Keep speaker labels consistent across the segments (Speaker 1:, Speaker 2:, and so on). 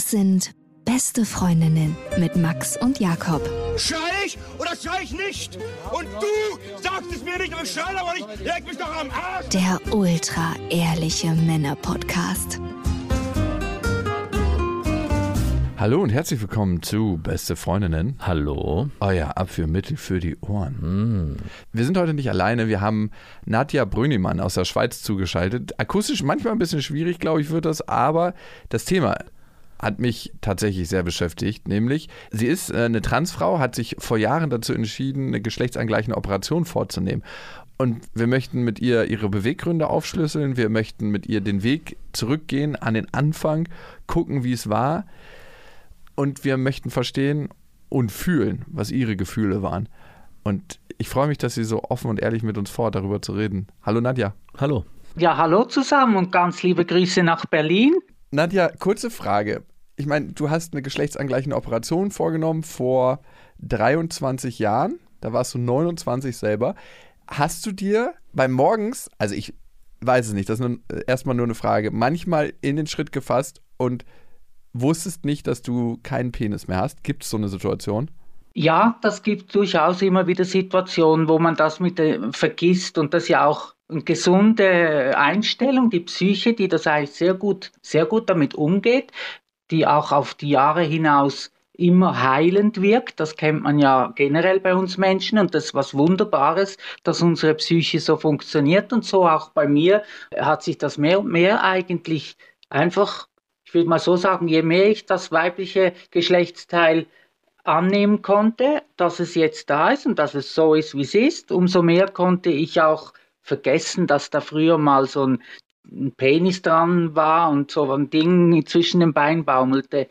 Speaker 1: Das sind Beste Freundinnen mit Max und Jakob.
Speaker 2: Schrei ich oder schrei ich nicht? Und du sagst es mir nicht, aber ich schrei aber nicht. Leg mich doch am Arsch.
Speaker 1: Der ultra-ehrliche Männer-Podcast.
Speaker 3: Hallo und herzlich willkommen zu Beste Freundinnen.
Speaker 4: Hallo.
Speaker 3: Euer Abführmittel für die Ohren.
Speaker 4: Hm.
Speaker 3: Wir sind heute nicht alleine. Wir haben Nadja Brünimann aus der Schweiz zugeschaltet. Akustisch manchmal ein bisschen schwierig, glaube ich, wird das, aber das Thema hat mich tatsächlich sehr beschäftigt, nämlich sie ist äh, eine Transfrau, hat sich vor Jahren dazu entschieden, eine geschlechtsangleichende Operation vorzunehmen. Und wir möchten mit ihr ihre Beweggründe aufschlüsseln, wir möchten mit ihr den Weg zurückgehen an den Anfang, gucken, wie es war und wir möchten verstehen und fühlen, was ihre Gefühle waren. Und ich freue mich, dass sie so offen und ehrlich mit uns vor, darüber zu reden. Hallo Nadja.
Speaker 4: Hallo.
Speaker 5: Ja, hallo zusammen und ganz liebe Grüße nach Berlin.
Speaker 3: Nadja, kurze Frage. Ich meine, du hast eine geschlechtsangleichende Operation vorgenommen vor 23 Jahren. Da warst du 29 selber. Hast du dir beim Morgens, also ich weiß es nicht, das ist nun erstmal nur eine Frage, manchmal in den Schritt gefasst und wusstest nicht, dass du keinen Penis mehr hast? Gibt es so eine Situation?
Speaker 5: Ja, das gibt durchaus immer wieder Situationen, wo man das mit äh, vergisst und das ja auch eine gesunde Einstellung, die Psyche, die das eigentlich sehr gut, sehr gut damit umgeht, die auch auf die Jahre hinaus immer heilend wirkt. Das kennt man ja generell bei uns Menschen und das ist was Wunderbares, dass unsere Psyche so funktioniert und so auch bei mir hat sich das mehr und mehr eigentlich einfach ich würde mal so sagen, je mehr ich das weibliche Geschlechtsteil annehmen konnte, dass es jetzt da ist und dass es so ist, wie es ist, umso mehr konnte ich auch vergessen, dass da früher mal so ein, ein Penis dran war und so ein Ding zwischen den Beinen baumelte.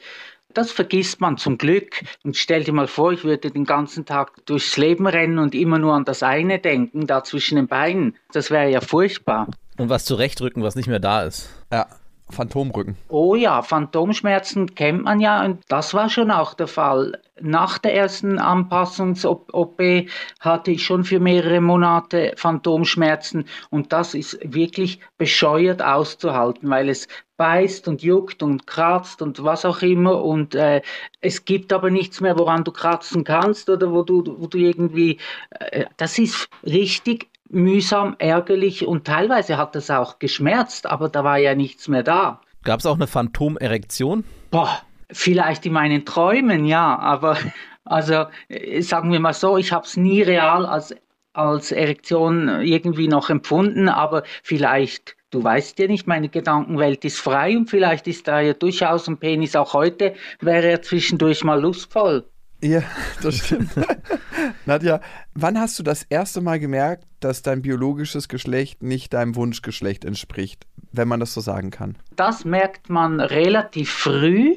Speaker 5: Das vergisst man zum Glück. Und stell dir mal vor, ich würde den ganzen Tag durchs Leben rennen und immer nur an das eine denken, da zwischen den Beinen. Das wäre ja furchtbar.
Speaker 4: Und was zurechtrücken, was nicht mehr da ist.
Speaker 3: Ja. Phantomrücken.
Speaker 5: Oh ja, Phantomschmerzen kennt man ja und das war schon auch der Fall. Nach der ersten Anpassungs-OP hatte ich schon für mehrere Monate Phantomschmerzen und das ist wirklich bescheuert auszuhalten, weil es beißt und juckt und kratzt und was auch immer und äh, es gibt aber nichts mehr, woran du kratzen kannst oder wo du, wo du irgendwie, äh, das ist richtig mühsam, ärgerlich und teilweise hat es auch geschmerzt, aber da war ja nichts mehr da.
Speaker 4: Gab es auch eine Phantomerektion?
Speaker 5: Boah, vielleicht in meinen Träumen, ja, aber also äh, sagen wir mal so, ich habe es nie real als, als Erektion irgendwie noch empfunden, aber vielleicht Du weißt ja nicht, meine Gedankenwelt ist frei und vielleicht ist da ja durchaus ein Penis auch heute, wäre er zwischendurch mal lustvoll.
Speaker 3: Ja, das stimmt. Nadja, wann hast du das erste Mal gemerkt, dass dein biologisches Geschlecht nicht deinem Wunschgeschlecht entspricht, wenn man das so sagen kann?
Speaker 5: Das merkt man relativ früh,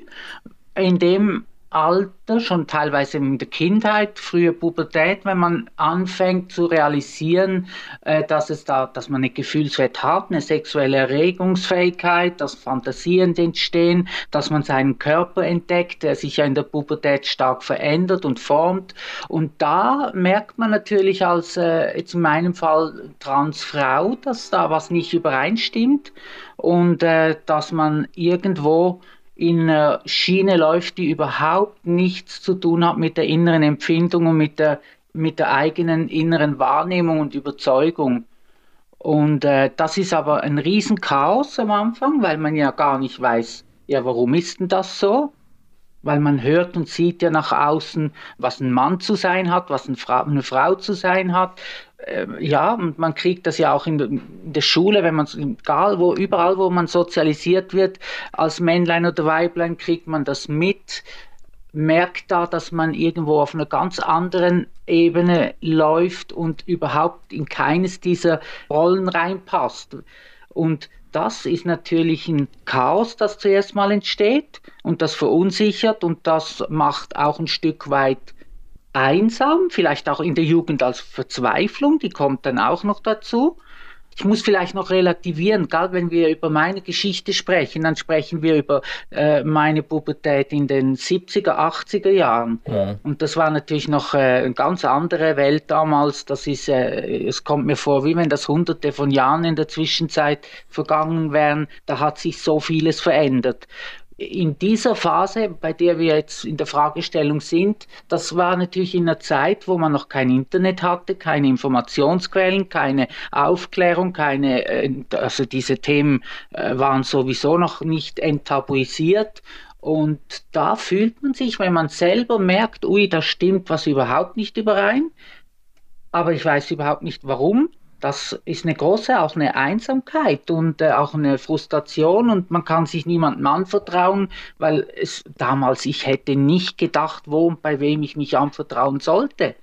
Speaker 5: indem Alter, schon teilweise in der Kindheit, frühe Pubertät, wenn man anfängt zu realisieren, äh, dass es da, dass man eine Gefühlswelt hat, eine sexuelle Erregungsfähigkeit, dass Fantasien entstehen, dass man seinen Körper entdeckt, der sich ja in der Pubertät stark verändert und formt. Und da merkt man natürlich als äh, jetzt in meinem Fall Transfrau, dass da was nicht übereinstimmt und äh, dass man irgendwo in einer Schiene läuft, die überhaupt nichts zu tun hat mit der inneren Empfindung und mit der, mit der eigenen inneren Wahrnehmung und Überzeugung. Und äh, das ist aber ein Riesenchaos am Anfang, weil man ja gar nicht weiß, ja, warum ist denn das so? Weil man hört und sieht ja nach außen, was ein Mann zu sein hat, was eine Frau, eine Frau zu sein hat. Äh, ja, und man kriegt das ja auch in, in der Schule, wenn man egal wo, überall wo man sozialisiert wird, als Männlein oder Weiblein kriegt man das mit, merkt da, dass man irgendwo auf einer ganz anderen Ebene läuft und überhaupt in keines dieser Rollen reinpasst. Und das ist natürlich ein Chaos, das zuerst mal entsteht und das verunsichert und das macht auch ein Stück weit einsam, vielleicht auch in der Jugend als Verzweiflung, die kommt dann auch noch dazu. Ich muss vielleicht noch relativieren, gerade wenn wir über meine Geschichte sprechen, dann sprechen wir über äh, meine Pubertät in den 70er, 80er Jahren. Ja. Und das war natürlich noch äh, eine ganz andere Welt damals. Das ist, äh, es kommt mir vor, wie wenn das hunderte von Jahren in der Zwischenzeit vergangen wären. Da hat sich so vieles verändert. In dieser Phase, bei der wir jetzt in der Fragestellung sind, das war natürlich in einer Zeit, wo man noch kein Internet hatte, keine Informationsquellen, keine Aufklärung, keine, äh, also diese Themen äh, waren sowieso noch nicht enttabuisiert. Und da fühlt man sich, wenn man selber merkt, ui, da stimmt was überhaupt nicht überein, aber ich weiß überhaupt nicht warum, das ist eine große, auch eine Einsamkeit und äh, auch eine Frustration und man kann sich niemandem anvertrauen, weil es damals, ich hätte nicht gedacht, wo und bei wem ich mich anvertrauen sollte.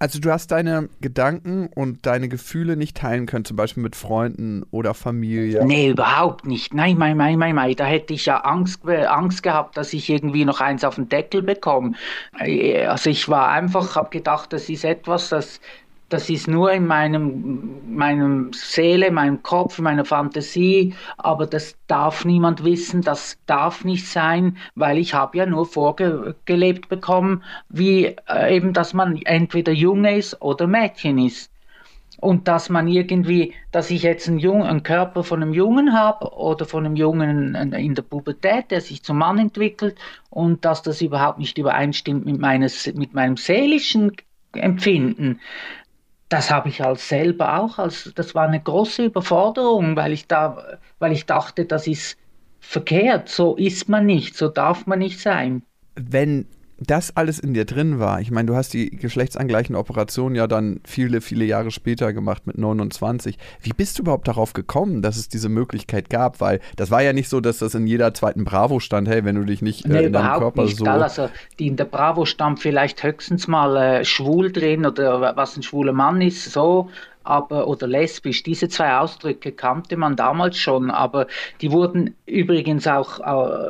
Speaker 3: Also du hast deine Gedanken und deine Gefühle nicht teilen können, zum Beispiel mit Freunden oder Familie?
Speaker 5: Nee, überhaupt nicht. Nein, nein, nein, nein, nein. Da hätte ich ja Angst, Angst gehabt, dass ich irgendwie noch eins auf den Deckel bekomme. Äh, also ich war einfach, habe gedacht, das ist etwas, das das ist nur in meinem, meinem Seele, meinem Kopf, meiner Fantasie, aber das darf niemand wissen, das darf nicht sein, weil ich habe ja nur vorgelebt bekommen, wie äh, eben, dass man entweder Junge ist oder Mädchen ist. Und dass man irgendwie, dass ich jetzt einen, Jungen, einen Körper von einem Jungen habe oder von einem Jungen in der Pubertät, der sich zum Mann entwickelt und dass das überhaupt nicht übereinstimmt mit, meines, mit meinem seelischen Empfinden das habe ich als selber auch, als das war eine große Überforderung, weil ich da, weil ich dachte, das ist verkehrt, so ist man nicht, so darf man nicht sein.
Speaker 3: Wenn das alles in dir drin war, ich meine, du hast die geschlechtsangleichende Operation ja dann viele, viele Jahre später gemacht mit 29. Wie bist du überhaupt darauf gekommen, dass es diese Möglichkeit gab? Weil das war ja nicht so, dass das in jeder zweiten Bravo stand, hey, wenn du dich nicht äh, nee, in deinem Körper nicht, so.
Speaker 5: Also die in der Bravo stand vielleicht höchstens mal äh, schwul drin oder was ein schwuler Mann ist, so aber oder lesbisch. Diese zwei Ausdrücke kannte man damals schon, aber die wurden übrigens auch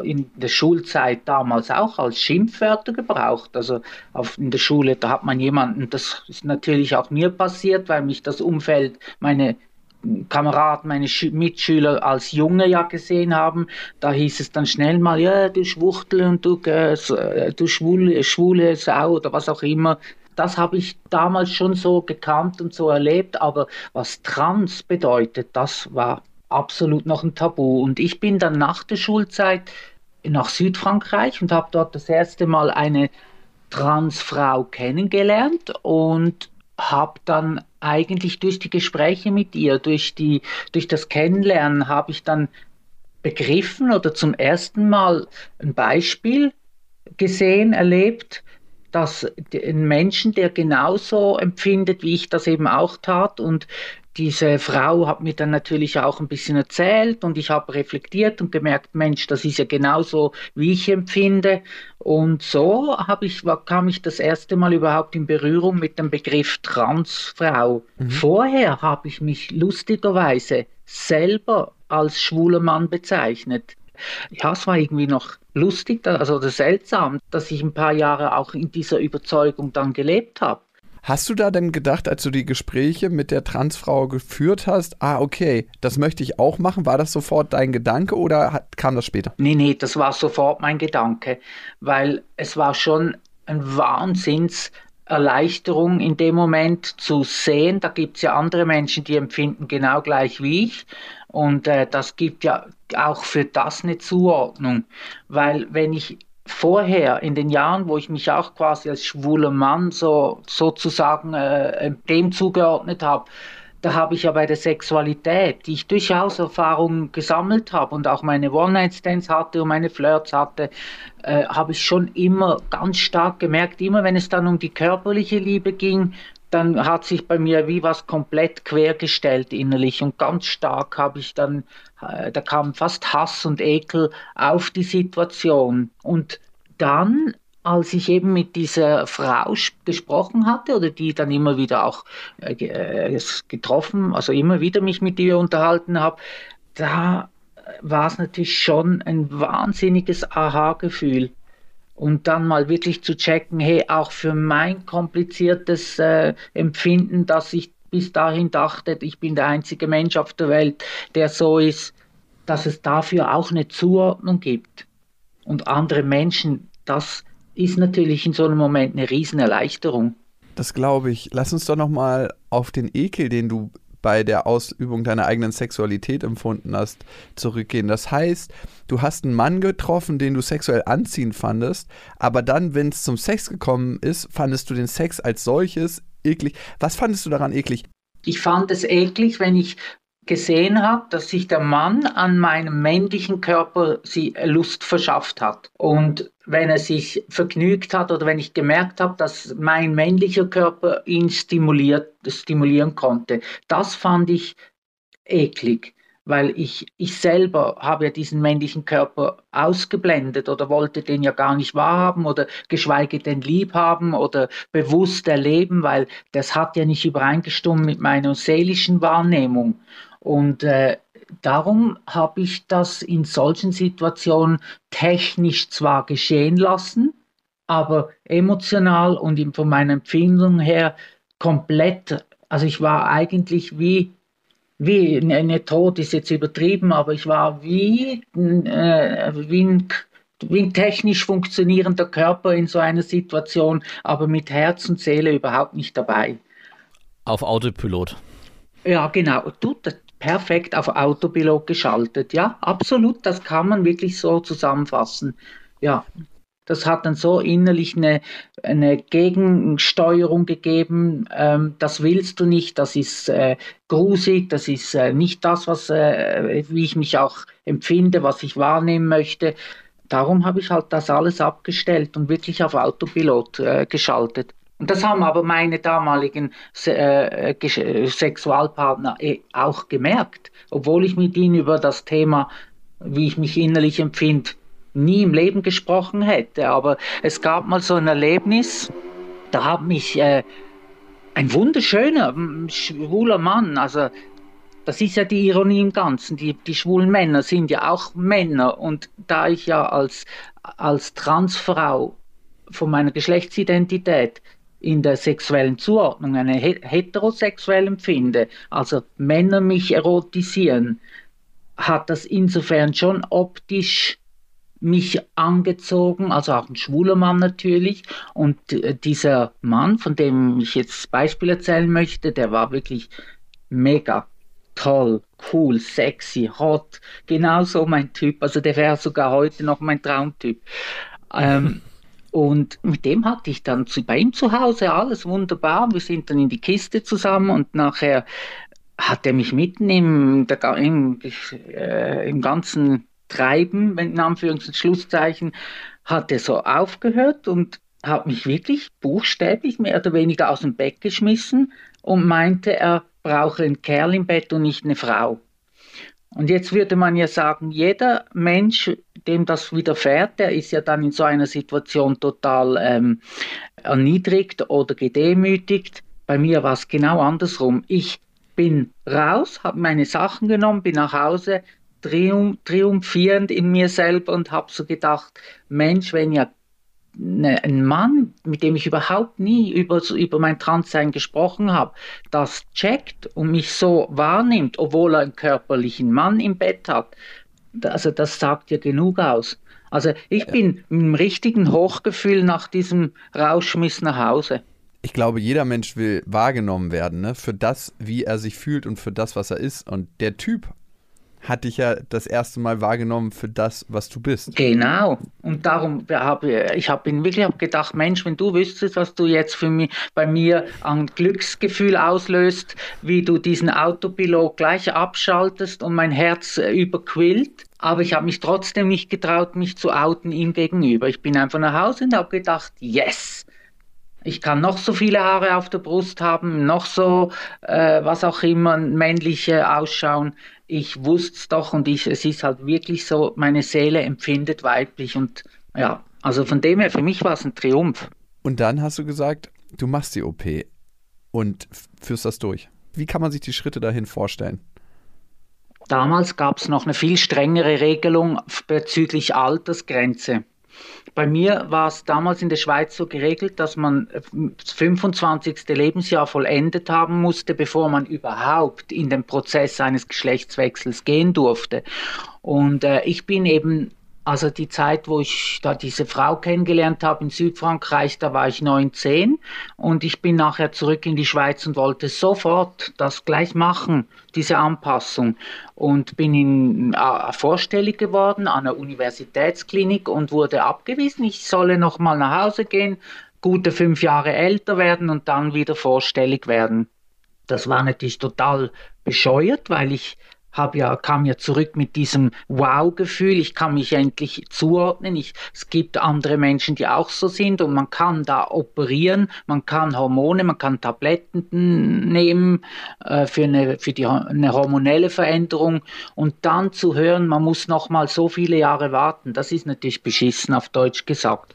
Speaker 5: äh, in der Schulzeit damals auch als Schimpfwörter gebraucht. Also auf, in der Schule, da hat man jemanden, das ist natürlich auch mir passiert, weil mich das Umfeld, meine Kameraden, meine Sch Mitschüler als Junge ja gesehen haben, da hieß es dann schnell mal, ja, du Schwuchtel und du, äh, du schwule, schwule Sau oder was auch immer das habe ich damals schon so gekannt und so erlebt, aber was trans bedeutet, das war absolut noch ein Tabu. Und ich bin dann nach der Schulzeit nach Südfrankreich und habe dort das erste Mal eine Transfrau kennengelernt und habe dann eigentlich durch die Gespräche mit ihr, durch, die, durch das Kennenlernen, habe ich dann begriffen oder zum ersten Mal ein Beispiel gesehen, erlebt, dass ein Menschen, der genauso empfindet, wie ich das eben auch tat und diese Frau hat mir dann natürlich auch ein bisschen erzählt und ich habe reflektiert und gemerkt, Mensch, das ist ja genauso, wie ich empfinde. Und so ich, kam ich das erste Mal überhaupt in Berührung mit dem Begriff Transfrau. Mhm. Vorher habe ich mich lustigerweise selber als schwuler Mann bezeichnet. Ja, es war irgendwie noch lustig, also seltsam, dass ich ein paar Jahre auch in dieser Überzeugung dann gelebt habe.
Speaker 3: Hast du da denn gedacht, als du die Gespräche mit der Transfrau geführt hast, ah, okay, das möchte ich auch machen? War das sofort dein Gedanke oder hat, kam das später?
Speaker 5: Nee, nee, das war sofort mein Gedanke, weil es war schon ein Wahnsinns Erleichterung in dem Moment zu sehen. Da gibt es ja andere Menschen, die empfinden genau gleich wie ich. Und äh, das gibt ja auch für das eine Zuordnung. Weil wenn ich vorher in den Jahren, wo ich mich auch quasi als schwuler Mann so sozusagen äh, dem zugeordnet habe, da habe ich ja bei der Sexualität, die ich durchaus Erfahrungen gesammelt habe und auch meine One-Night-Stands hatte und meine Flirts hatte, äh, habe ich schon immer ganz stark gemerkt, immer wenn es dann um die körperliche Liebe ging, dann hat sich bei mir wie was komplett quergestellt innerlich und ganz stark habe ich dann, äh, da kam fast Hass und Ekel auf die Situation. Und dann als ich eben mit dieser Frau gesprochen hatte oder die dann immer wieder auch äh, äh getroffen, also immer wieder mich mit ihr unterhalten habe, da war es natürlich schon ein wahnsinniges Aha-Gefühl. Und dann mal wirklich zu checken, hey, auch für mein kompliziertes äh, Empfinden, dass ich bis dahin dachte, ich bin der einzige Mensch auf der Welt, der so ist, dass es dafür auch eine Zuordnung gibt. Und andere Menschen das ist natürlich in so einem Moment eine Riesenerleichterung.
Speaker 3: Das glaube ich. Lass uns doch noch mal auf den Ekel, den du bei der Ausübung deiner eigenen Sexualität empfunden hast, zurückgehen. Das heißt, du hast einen Mann getroffen, den du sexuell anziehend fandest, aber dann, wenn es zum Sex gekommen ist, fandest du den Sex als solches eklig. Was fandest du daran eklig?
Speaker 5: Ich fand es eklig, wenn ich gesehen habe, dass sich der Mann an meinem männlichen Körper sie Lust verschafft hat. Und wenn er sich vergnügt hat oder wenn ich gemerkt habe, dass mein männlicher Körper ihn stimuliert, stimulieren konnte, das fand ich eklig weil ich, ich selber habe ja diesen männlichen Körper ausgeblendet oder wollte den ja gar nicht wahrhaben oder geschweige denn lieb haben oder bewusst erleben, weil das hat ja nicht übereingestimmt mit meiner seelischen Wahrnehmung. Und äh, darum habe ich das in solchen Situationen technisch zwar geschehen lassen, aber emotional und von meiner Empfindung her komplett, also ich war eigentlich wie wie, ne, ne, tot ist jetzt übertrieben, aber ich war wie, äh, wie, ein, wie ein technisch funktionierender Körper in so einer Situation, aber mit Herz und Seele überhaupt nicht dabei.
Speaker 4: Auf Autopilot.
Speaker 5: Ja, genau. Du, perfekt auf Autopilot geschaltet. Ja, absolut. Das kann man wirklich so zusammenfassen. Ja. Das hat dann so innerlich eine, eine Gegensteuerung gegeben. Ähm, das willst du nicht, das ist äh, grusig, das ist äh, nicht das, was, äh, wie ich mich auch empfinde, was ich wahrnehmen möchte. Darum habe ich halt das alles abgestellt und wirklich auf Autopilot äh, geschaltet. Und das haben aber meine damaligen äh, Sexualpartner äh, auch gemerkt, obwohl ich mit ihnen über das Thema, wie ich mich innerlich empfinde, nie im Leben gesprochen hätte. Aber es gab mal so ein Erlebnis, da hat mich äh, ein wunderschöner, schwuler Mann, also das ist ja die Ironie im Ganzen, die, die schwulen Männer sind ja auch Männer und da ich ja als, als Transfrau von meiner Geschlechtsidentität in der sexuellen Zuordnung eine heterosexuell empfinde, also Männer mich erotisieren, hat das insofern schon optisch mich angezogen, also auch ein schwuler Mann natürlich. Und äh, dieser Mann, von dem ich jetzt Beispiel erzählen möchte, der war wirklich mega toll, cool, sexy, hot, genauso mein Typ. Also der wäre sogar heute noch mein Traumtyp. Ähm, und mit dem hatte ich dann zu, bei ihm zu Hause alles wunderbar. Wir sind dann in die Kiste zusammen und nachher hat er mich mitten im, der, im, äh, im ganzen Treiben, in Anführungs- und Schlusszeichen, hat er so aufgehört und hat mich wirklich buchstäblich mehr oder weniger aus dem Bett geschmissen und meinte, er brauche einen Kerl im Bett und nicht eine Frau. Und jetzt würde man ja sagen, jeder Mensch, dem das widerfährt, der ist ja dann in so einer Situation total ähm, erniedrigt oder gedemütigt. Bei mir war es genau andersrum. Ich bin raus, habe meine Sachen genommen, bin nach Hause, triumphierend in mir selber und habe so gedacht, Mensch, wenn ja ein Mann, mit dem ich überhaupt nie über, über mein Transsein gesprochen habe, das checkt und mich so wahrnimmt, obwohl er einen körperlichen Mann im Bett hat, also das sagt ja genug aus. Also ich bin im richtigen Hochgefühl nach diesem Rauschmiss nach Hause.
Speaker 3: Ich glaube, jeder Mensch will wahrgenommen werden, ne? für das, wie er sich fühlt und für das, was er ist. Und der Typ hat dich ja das erste Mal wahrgenommen für das, was du bist.
Speaker 5: Genau. Und darum habe ich habe wirklich hab gedacht, Mensch, wenn du wüsstest, was du jetzt für mich, bei mir an Glücksgefühl auslöst, wie du diesen Autopilot gleich abschaltest und mein Herz äh, überquillt. Aber ich habe mich trotzdem nicht getraut, mich zu outen ihm gegenüber. Ich bin einfach nach Hause und habe gedacht, yes, ich kann noch so viele Haare auf der Brust haben, noch so, äh, was auch immer, männliche ausschauen ich wusste es doch und ich, es ist halt wirklich so, meine Seele empfindet weiblich und ja, also von dem her, für mich war es ein Triumph.
Speaker 3: Und dann hast du gesagt, du machst die OP und führst das durch. Wie kann man sich die Schritte dahin vorstellen?
Speaker 5: Damals gab es noch eine viel strengere Regelung bezüglich Altersgrenze. Bei mir war es damals in der Schweiz so geregelt, dass man das 25. Lebensjahr vollendet haben musste, bevor man überhaupt in den Prozess eines Geschlechtswechsels gehen durfte. Und äh, ich bin eben Also die Zeit, wo ich da diese Frau kennengelernt habe in Südfrankreich, da war ich 19 und ich bin nachher zurück in die Schweiz und wollte sofort das gleich machen, diese Anpassung. Und bin in, äh, vorstellig geworden an der Universitätsklinik und wurde abgewiesen, ich solle noch mal nach Hause gehen, gute fünf Jahre älter werden und dann wieder vorstellig werden. Das war natürlich total bescheuert, weil ich habe ja, kam ja zurück mit diesem Wow-Gefühl, ich kann mich endlich zuordnen, ich, es gibt andere Menschen, die auch so sind und man kann da operieren, man kann Hormone, man kann Tabletten nehmen äh, für, eine, für die, eine hormonelle Veränderung und dann zu hören, man muss noch mal so viele Jahre warten, das ist natürlich beschissen auf Deutsch gesagt.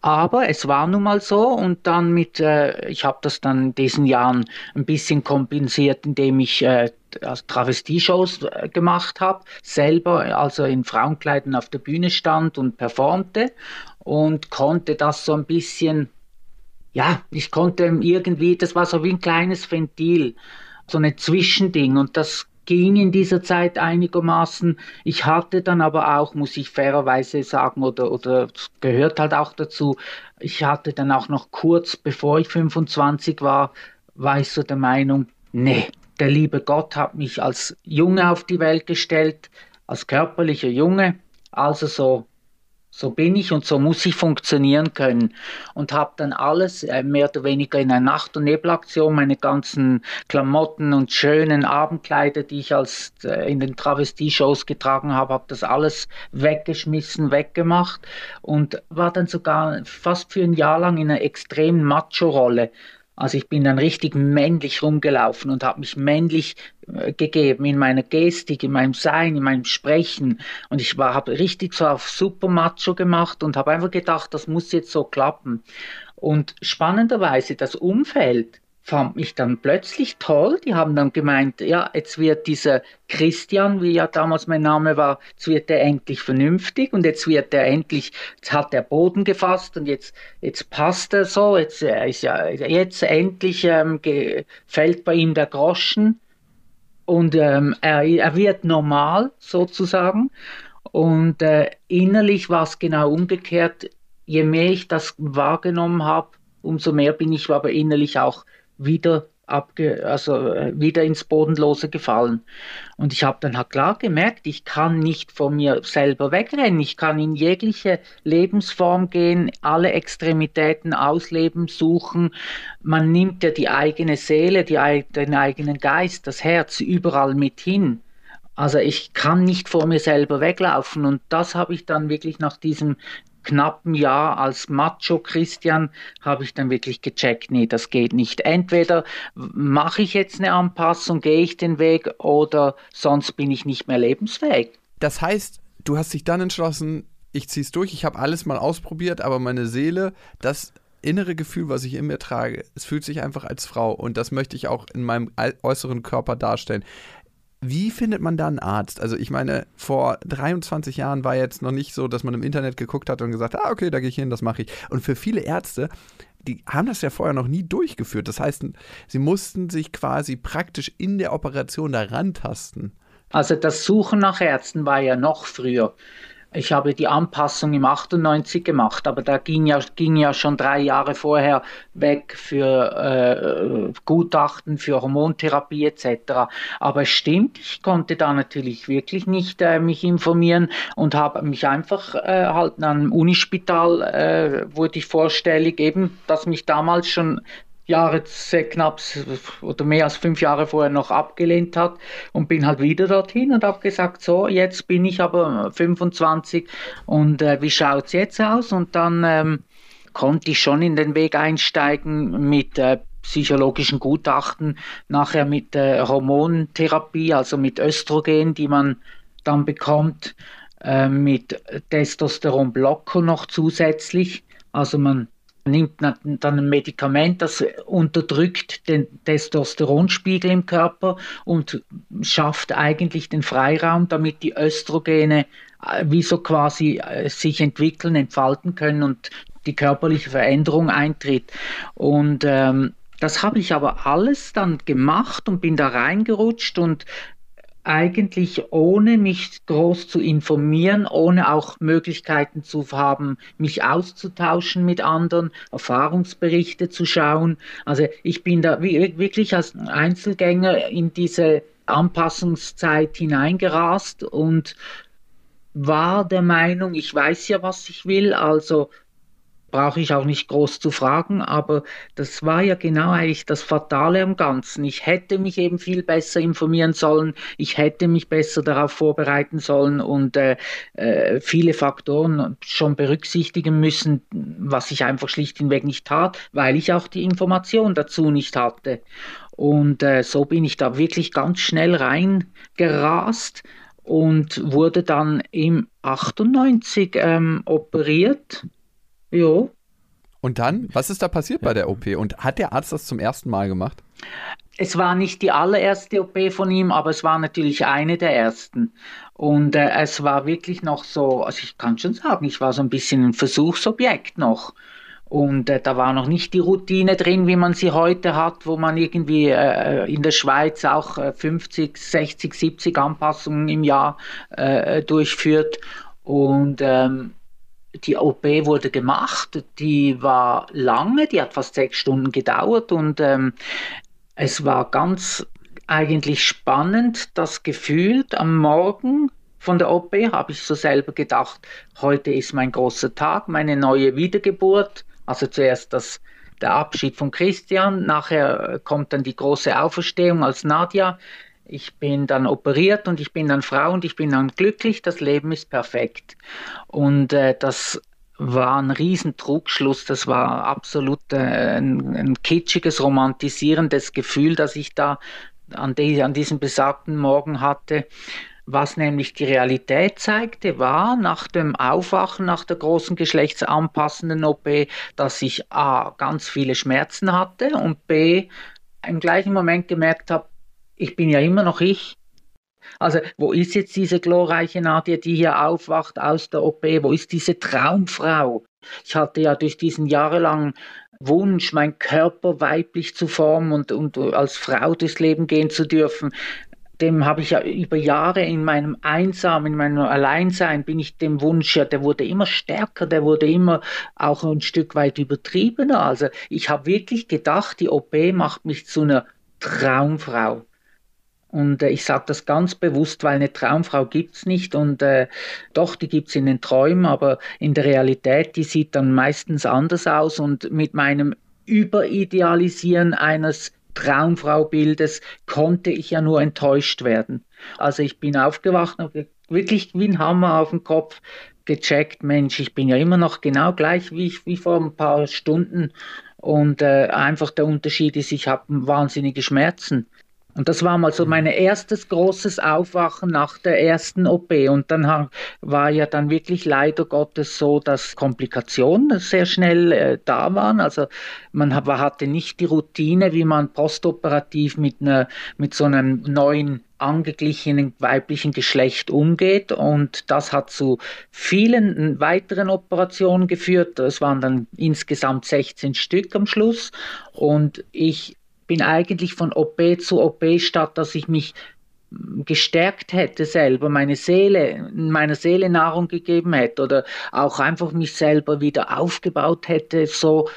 Speaker 5: Aber es war nun mal so und dann mit, äh, ich habe das dann in diesen Jahren ein bisschen kompensiert, indem ich äh, also Travestie-Shows äh, gemacht habe, selber also in Frauenkleidern auf der Bühne stand und performte und konnte das so ein bisschen, ja, ich konnte irgendwie, das war so wie ein kleines Ventil, so ein Zwischending und das ging in dieser Zeit einigermaßen. Ich hatte dann aber auch, muss ich fairerweise sagen, oder, oder gehört halt auch dazu, ich hatte dann auch noch kurz bevor ich 25 war, war ich so der Meinung, nee, der liebe Gott hat mich als Junge auf die Welt gestellt, als körperlicher Junge. Also so, so bin ich und so muss ich funktionieren können. Und habe dann alles äh, mehr oder weniger in einer Nacht- und Nebelaktion, meine ganzen Klamotten und schönen Abendkleider, die ich als äh, in den Travestie-Shows getragen habe, habe das alles weggeschmissen, weggemacht und war dann sogar fast für ein Jahr lang in einer extremen Macho-Rolle also ich bin dann richtig männlich rumgelaufen und habe mich männlich äh, gegeben in meiner Gestik, in meinem Sein, in meinem Sprechen. Und ich war habe richtig so auf super Macho gemacht und habe einfach gedacht, das muss jetzt so klappen. Und spannenderweise das Umfeld fand mich dann plötzlich toll. Die haben dann gemeint, ja, jetzt wird dieser Christian, wie ja damals mein Name war, jetzt wird er endlich vernünftig und jetzt wird er endlich, jetzt hat er Boden gefasst und jetzt, jetzt passt er so, jetzt er ist ja, jetzt endlich ähm, fällt bei ihm der Groschen und ähm, er, er wird normal sozusagen. Und äh, innerlich war es genau umgekehrt. Je mehr ich das wahrgenommen habe, umso mehr bin ich aber innerlich auch wieder abge, also äh, wieder ins Bodenlose gefallen. Und ich habe dann halt klar gemerkt, ich kann nicht von mir selber wegrennen. Ich kann in jegliche Lebensform gehen, alle Extremitäten ausleben, suchen. Man nimmt ja die eigene Seele, die, den eigenen Geist, das Herz überall mit hin. Also ich kann nicht vor mir selber weglaufen und das habe ich dann wirklich nach diesem knappen Jahr als Macho Christian habe ich dann wirklich gecheckt, nee, das geht nicht. Entweder mache ich jetzt eine Anpassung, gehe ich den Weg oder sonst bin ich nicht mehr lebensfähig.
Speaker 3: Das heißt, du hast dich dann entschlossen, ich ziehe es durch, ich habe alles mal ausprobiert, aber meine Seele, das innere Gefühl, was ich in mir trage, es fühlt sich einfach als Frau und das möchte ich auch in meinem äußeren Körper darstellen. Wie findet man da einen Arzt? Also ich meine, vor 23 Jahren war jetzt noch nicht so, dass man im Internet geguckt hat und gesagt, ah, okay, da gehe ich hin, das mache ich. Und für viele Ärzte, die haben das ja vorher noch nie durchgeführt. Das heißt, sie mussten sich quasi praktisch in der Operation da rantasten.
Speaker 5: Also das Suchen nach Ärzten war ja noch früher. Ich habe die Anpassung im 98 gemacht, aber da ging ja, ging ja schon drei Jahre vorher weg für äh, Gutachten, für Hormontherapie etc. Aber es stimmt, ich konnte da natürlich wirklich nicht äh, mich informieren und habe mich einfach äh, halt an einem Unispital äh, wurde ich vorstellig, eben, dass mich damals schon Jahre knapp oder mehr als fünf Jahre vorher noch abgelehnt hat und bin halt wieder dorthin und habe gesagt, so, jetzt bin ich aber 25 und äh, wie schaut es jetzt aus? Und dann ähm, konnte ich schon in den Weg einsteigen mit äh, psychologischen Gutachten, nachher mit äh, Hormontherapie, also mit Östrogen, die man dann bekommt, äh, mit Testosteronblocker noch zusätzlich. Also man nimmt dann ein Medikament, das unterdrückt den Testosteronspiegel im Körper und schafft eigentlich den Freiraum, damit die Östrogene äh, wie so quasi äh, sich entwickeln, entfalten können und die körperliche Veränderung eintritt. Und ähm, das habe ich aber alles dann gemacht und bin da reingerutscht und eigentlich ohne mich groß zu informieren, ohne auch Möglichkeiten zu haben, mich auszutauschen mit anderen, Erfahrungsberichte zu schauen. Also ich bin da wirklich als Einzelgänger in diese Anpassungszeit hineingerast und war der Meinung, ich weiß ja, was ich will, also brauche ich auch nicht groß zu fragen, aber das war ja genau eigentlich das Fatale am Ganzen. Ich hätte mich eben viel besser informieren sollen, ich hätte mich besser darauf vorbereiten sollen und äh, äh, viele Faktoren schon berücksichtigen müssen, was ich einfach schlicht hinweg nicht tat, weil ich auch die Information dazu nicht hatte. Und äh, so bin ich da wirklich ganz schnell reingerast und wurde dann im 98 ähm, operiert
Speaker 3: Jo. Und dann, was ist da passiert bei der OP? Und hat der Arzt das zum ersten Mal gemacht?
Speaker 5: Es war nicht die allererste OP von ihm, aber es war natürlich eine der ersten. Und äh, es war wirklich noch so, also ich kann schon sagen, ich war so ein bisschen ein Versuchsobjekt noch. Und äh, da war noch nicht die Routine drin, wie man sie heute hat, wo man irgendwie äh, in der Schweiz auch äh, 50, 60, 70 Anpassungen im Jahr äh, durchführt. Und ähm, die OP wurde gemacht, die war lange, die hat fast sechs Stunden gedauert und ähm, es war ganz eigentlich spannend, das Gefühl am Morgen von der OP habe ich so selber gedacht, heute ist mein großer Tag, meine neue Wiedergeburt. Also zuerst das, der Abschied von Christian, nachher kommt dann die große Auferstehung als Nadja ich bin dann operiert und ich bin dann Frau und ich bin dann glücklich, das Leben ist perfekt. Und äh, das war ein Riesentrugschluss, das war absolut äh, ein, ein, kitschiges, romantisierendes Gefühl, das ich da an, die, an diesem besagten Morgen hatte. Was nämlich die Realität zeigte, war nach dem Aufwachen, nach der großen geschlechtsanpassenden OP, dass ich A, ganz viele Schmerzen hatte und B, im gleichen Moment gemerkt habe, ich bin ja immer noch ich. Also, wo ist jetzt diese glorreiche Nadia, die hier aufwacht aus der OP? Wo ist diese Traumfrau? Ich hatte ja durch diesen jahrelangen Wunsch, meinen Körper weiblich zu formen und, und als Frau durchs Leben gehen zu dürfen, dem habe ich ja über Jahre in meinem Einsam, in meinem Alleinsein, bin ich dem Wunsch ja, der wurde immer stärker, der wurde immer auch ein Stück weit übertriebener. Also ich habe wirklich gedacht, die OP macht mich zu einer Traumfrau. Und äh, ich sage das ganz bewusst, weil eine Traumfrau gibt es nicht und äh, doch, die gibt es in den Träumen, aber in der Realität, die sieht dann meistens anders aus und mit meinem Überidealisieren eines Traumfraubildes konnte ich ja nur enttäuscht werden. Also ich bin aufgewacht und wirklich wie ein Hammer auf den Kopf gecheckt, Mensch, ich bin ja immer noch genau gleich wie, wie vor ein paar Stunden und äh, einfach der Unterschied ist, ich habe wahnsinnige Schmerzen. Und das war mal so mein erstes großes Aufwachen nach der ersten OP. Und dann war ja dann wirklich leider Gottes so, dass Komplikationen sehr schnell äh, da waren. Also man hatte nicht die Routine, wie man postoperativ mit, einer, mit so einem neuen angeglichenen weiblichen Geschlecht umgeht. Und das hat zu vielen weiteren Operationen geführt. Es waren dann insgesamt 16 Stück am Schluss. Und ich bin eigentlich von OP zu OP, statt dass ich mich gestärkt hätte selber, meine Seele, meiner Seele Nahrung gegeben hätte oder auch einfach mich selber wieder aufgebaut hätte, so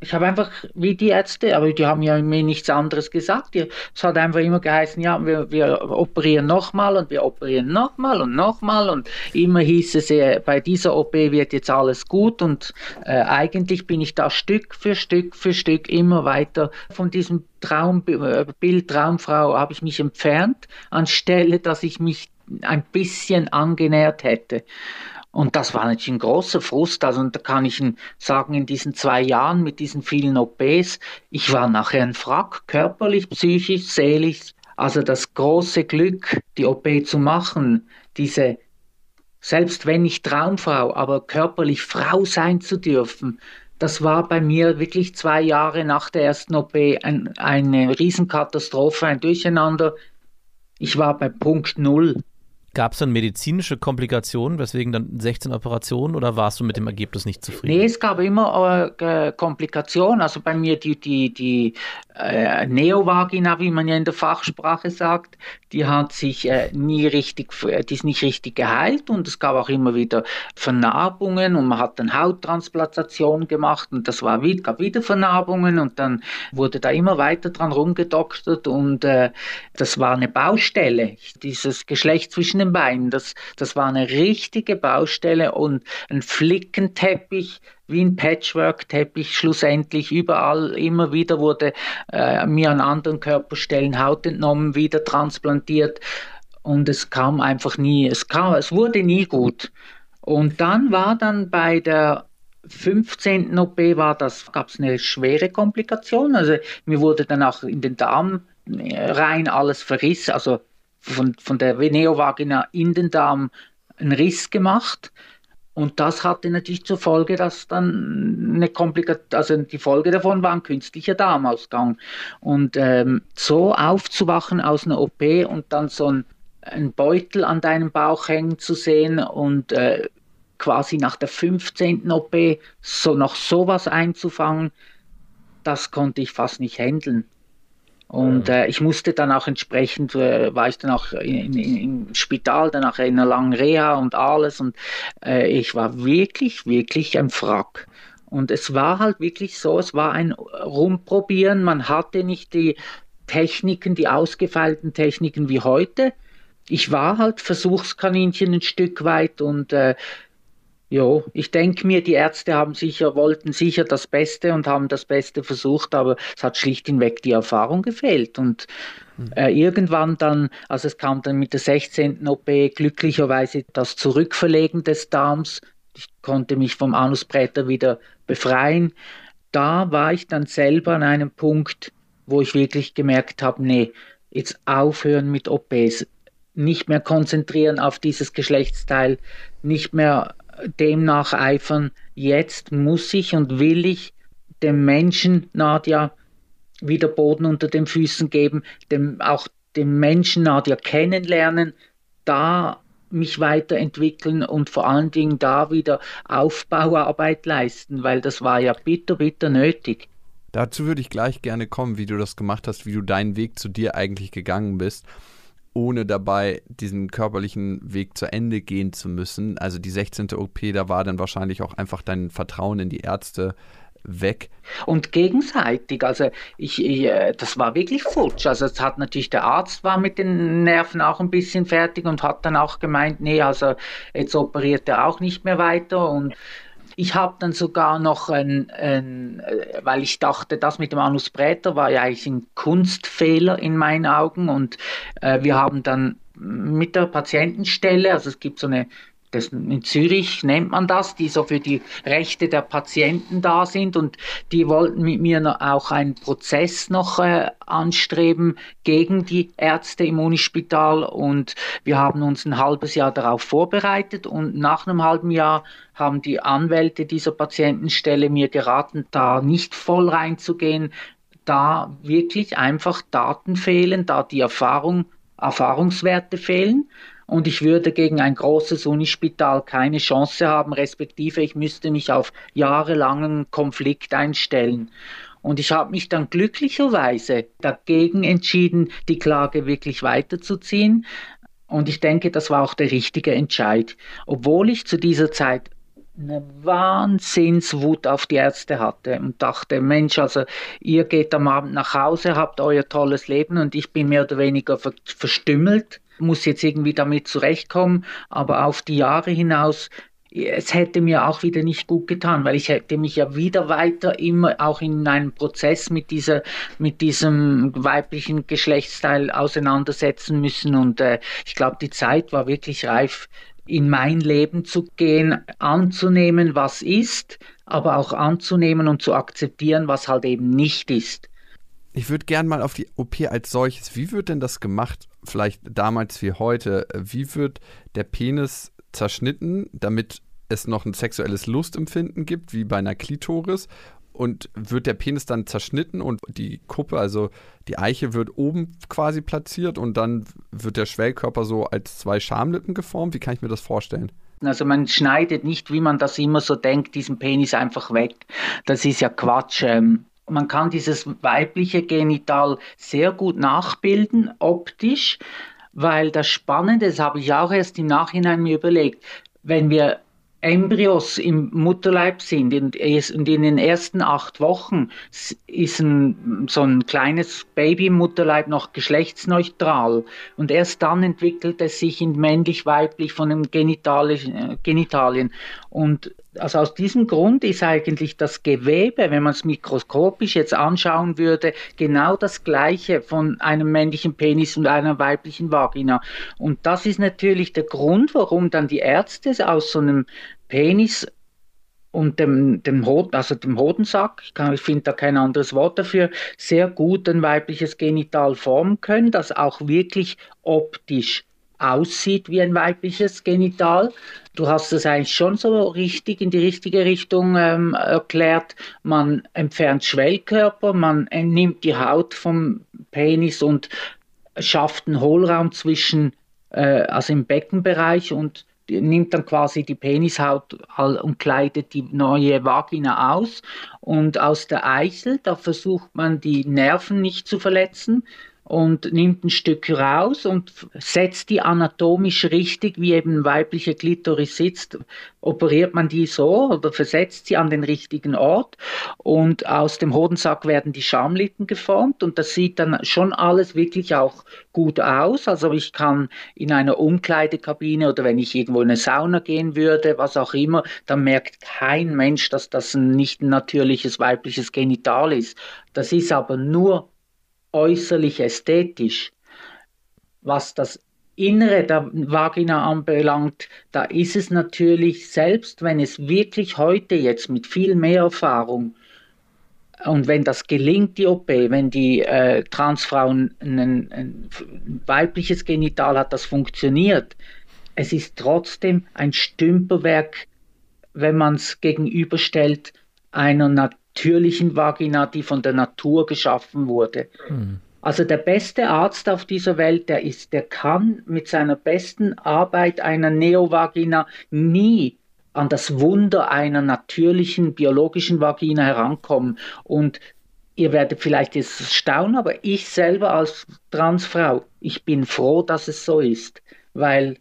Speaker 5: ich habe einfach, wie die Ärzte, aber die haben ja mir nichts anderes gesagt. Es hat einfach immer geheißen, ja, wir, wir operieren nochmal und wir operieren nochmal und nochmal und immer hieß es, äh, bei dieser OP wird jetzt alles gut und äh, eigentlich bin ich da Stück für Stück für Stück immer weiter von diesem Traumbild, äh, Traumfrau habe ich mich entfernt, anstelle, dass ich mich ein bisschen angenähert hätte. Und das war natürlich ein großer Frust. Also, da kann ich Ihnen sagen, in diesen zwei Jahren mit diesen vielen OPs, ich war nachher ein Frack, körperlich, psychisch, seelisch. Also das große Glück, die OP zu machen, diese, selbst wenn nicht Traumfrau, aber körperlich Frau sein zu dürfen, das war bei mir wirklich zwei Jahre nach der ersten OP ein, eine Riesenkatastrophe, ein Durcheinander. Ich war bei Punkt Null.
Speaker 4: Gab es dann medizinische Komplikationen, weswegen dann 16 Operationen oder warst du mit dem Ergebnis nicht zufrieden?
Speaker 5: Nee, es gab immer äh, Komplikationen. Also bei mir die, die, die äh, Neovagina, wie man ja in der Fachsprache sagt, die hat sich äh, nie richtig, die ist nicht richtig geheilt und es gab auch immer wieder Vernarbungen und man hat dann Hauttransplantation gemacht und das war gab wieder Vernarbungen und dann wurde da immer weiter dran rumgedoktert und äh, das war eine Baustelle, dieses Geschlecht zwischen den Beinen. Das, das war eine richtige Baustelle und ein Flickenteppich wie ein Patchwork-Teppich schlussendlich überall immer wieder wurde äh, mir an anderen Körperstellen Haut entnommen, wieder transplantiert und es kam einfach nie, es kam, es wurde nie gut. Und dann war dann bei der 15. OP war das, gab es eine schwere Komplikation. Also mir wurde dann auch in den Darm äh, rein alles verrissen, also von, von der Neovagina in den Darm einen Riss gemacht. Und das hatte natürlich zur Folge, dass dann eine Komplikation, also die Folge davon war ein künstlicher Darmausgang. Und ähm, so aufzuwachen aus einer OP und dann so ein, ein Beutel an deinem Bauch hängen zu sehen und äh, quasi nach der 15. OP so noch sowas einzufangen, das konnte ich fast nicht handeln. Und äh, ich musste dann auch entsprechend, äh, war ich dann auch in, in, im Spital, danach in einer langen Reha und alles. Und äh, ich war wirklich, wirklich ein Frack. Und es war halt wirklich so, es war ein Rumprobieren. Man hatte nicht die Techniken, die ausgefeilten Techniken wie heute. Ich war halt Versuchskaninchen ein Stück weit und äh, ja, ich denke mir, die Ärzte haben sicher, wollten sicher das Beste und haben das Beste versucht, aber es hat schlicht hinweg die Erfahrung gefehlt. Und äh, irgendwann dann, also es kam dann mit der 16. OP glücklicherweise das Zurückverlegen des Darms. Ich konnte mich vom Anuspräter wieder befreien. Da war ich dann selber an einem Punkt, wo ich wirklich gemerkt habe, nee, jetzt aufhören mit OPs, nicht mehr konzentrieren auf dieses Geschlechtsteil, nicht mehr dem nacheifern, jetzt muss ich und will ich dem Menschen, Nadja, wieder Boden unter den Füßen geben, dem, auch den Menschen Nadja kennenlernen, da mich weiterentwickeln und vor allen Dingen da wieder Aufbauarbeit leisten, weil das war ja bitter, bitter nötig.
Speaker 3: Dazu würde ich gleich gerne kommen, wie du das gemacht hast, wie du deinen Weg zu dir eigentlich gegangen bist ohne dabei diesen körperlichen Weg zu Ende gehen zu müssen. Also die 16. OP, da war dann wahrscheinlich auch einfach dein Vertrauen in die Ärzte weg.
Speaker 5: Und gegenseitig, also ich, ich, äh, das war wirklich futsch. Also es hat natürlich der Arzt war mit den Nerven auch ein bisschen fertig und hat dann auch gemeint, nee, also jetzt operiert er auch nicht mehr weiter und ich habe dann sogar noch ein, ein, äh, weil ich dachte, das mit dem Anus Präter war ja eigentlich ein Kunstfehler in meinen Augen. Und äh, wir haben dann mit der Patientenstelle, also es gibt so eine das, in Zürich nennt man das, die so für die Rechte der Patienten da sind. Und die wollten mit mir noch auch einen Prozess noch äh, anstreben gegen die Ärzte im Unispital. Und wir haben uns ein halbes Jahr darauf vorbereitet. Und nach einem halben Jahr haben die Anwälte dieser Patientenstelle mir geraten, da nicht voll reinzugehen, da wirklich einfach Daten fehlen, da die Erfahrung, Erfahrungswerte fehlen und ich würde gegen ein großes Unispital keine Chance haben, respektive ich müsste mich auf jahrelangen Konflikt einstellen. Und ich habe mich dann glücklicherweise dagegen entschieden, die Klage wirklich weiterzuziehen. Und ich denke, das war auch der richtige Entscheid. Obwohl ich zu dieser Zeit eine Wahnsinnswut auf die Ärzte hatte und dachte, Mensch, also ihr geht am Abend nach Hause, habt euer tolles Leben und ich bin mehr oder weniger verstümmelt muss jetzt irgendwie damit zurechtkommen, aber auf die Jahre hinaus es hätte mir auch wieder nicht gut getan, weil ich hätte mich ja wieder weiter immer auch in einem Prozess mit dieser, mit diesem weiblichen Geschlechtsteil auseinandersetzen müssen. Und äh, ich glaube, die Zeit war wirklich reif, in mein Leben zu gehen, anzunehmen, was ist, aber auch anzunehmen und zu akzeptieren, was halt eben nicht ist.
Speaker 3: Ich würde gerne mal auf die OP als solches. Wie wird denn das gemacht? Vielleicht damals wie heute. Wie wird der Penis zerschnitten, damit es noch ein sexuelles Lustempfinden gibt, wie bei einer Klitoris? Und wird der Penis dann zerschnitten und die Kuppe, also die Eiche, wird oben quasi platziert und dann wird der Schwellkörper so als zwei Schamlippen geformt? Wie kann ich mir das vorstellen?
Speaker 5: Also man schneidet nicht, wie man das immer so denkt, diesen Penis einfach weg. Das ist ja Quatsch. Ähm, man kann dieses weibliche Genital sehr gut nachbilden, optisch, weil das Spannende, das habe ich auch erst im Nachhinein mir überlegt, wenn wir Embryos im Mutterleib sind und in den ersten acht Wochen ist ein, so ein kleines Baby im Mutterleib noch geschlechtsneutral und erst dann entwickelt es sich in männlich-weiblich von den äh, Genitalien. Und also aus diesem Grund ist eigentlich das Gewebe, wenn man es mikroskopisch jetzt anschauen würde, genau das gleiche von einem männlichen Penis und einer weiblichen Vagina. Und das ist natürlich der Grund, warum dann die Ärzte aus so einem Penis und dem, dem, Hoden, also dem Hodensack, ich, ich finde da kein anderes Wort dafür, sehr gut ein weibliches Genital formen können, das auch wirklich optisch aussieht wie ein weibliches Genital. Du hast es eigentlich schon so richtig in die richtige Richtung ähm, erklärt. Man entfernt Schwellkörper, man nimmt die Haut vom Penis und schafft einen Hohlraum zwischen, äh, also im Beckenbereich und nimmt dann quasi die Penishaut und kleidet die neue Vagina aus. Und aus der Eichel, da versucht man die Nerven nicht zu verletzen, und nimmt ein Stück raus und setzt die anatomisch richtig, wie eben weibliche Klitoris sitzt, operiert man die so oder versetzt sie an den richtigen Ort und aus dem Hodensack werden die Schamlippen geformt und das sieht dann schon alles wirklich auch gut aus. Also ich kann in einer Umkleidekabine oder wenn ich irgendwo in eine Sauna gehen würde, was auch immer, dann merkt kein Mensch, dass das nicht ein natürliches weibliches Genital ist. Das ist aber nur äußerlich ästhetisch. Was das Innere der Vagina anbelangt, da ist es natürlich, selbst wenn es wirklich heute jetzt mit viel mehr Erfahrung und wenn das gelingt, die OP, wenn die äh, Transfrau ein, ein, weibliches Genital hat, das funktioniert, es ist trotzdem ein Stümperwerk, wenn man es gegenüberstellt einer natürlichen Vagina, die von der Natur geschaffen wurde. Mhm. Also der beste Arzt auf dieser Welt, der ist, der kann mit seiner besten Arbeit einer Neovagina nie an das Wunder einer natürlichen biologischen Vagina herankommen. Und ihr werdet vielleicht jetzt staunen, aber ich selber als Transfrau, ich bin froh, dass es so ist, weil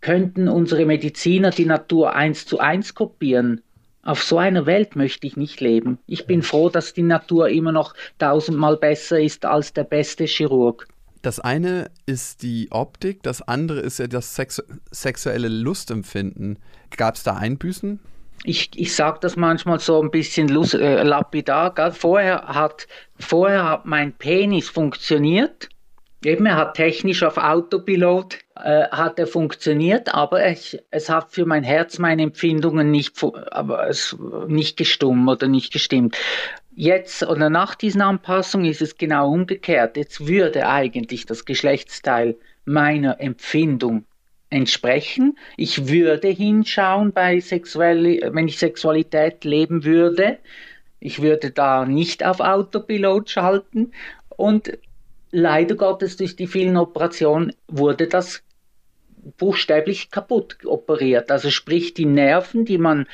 Speaker 5: könnten unsere Mediziner die Natur eins zu eins kopieren, auf so einer Welt möchte ich nicht leben. Ich bin froh, dass die Natur immer noch tausendmal besser ist als der beste Chirurg.
Speaker 3: Das eine ist die Optik, das andere ist ja das sexu sexuelle Lustempfinden. Gab es da Einbüßen?
Speaker 5: Ich, ich sage das manchmal so ein bisschen äh, lapidar. Vorher hat, vorher hat mein Penis funktioniert Eben, er hat technisch auf Autopilot äh, hat er funktioniert, aber ich, es hat für mein Herz meine Empfindungen nicht, aber es, nicht gestummt oder nicht gestimmt. Jetzt oder nach diesen Anpassungen ist es genau umgekehrt. Jetzt würde eigentlich das Geschlechtsteil meiner Empfindung entsprechen. Ich würde hinschauen bei sexuell, wenn ich Sexualität leben würde. Ich würde da nicht auf Autopilot schalten und leider Gottes durch die vielen Operationen wurde das buchstäblich kaputt operiert. Also sprich die Nerven, die man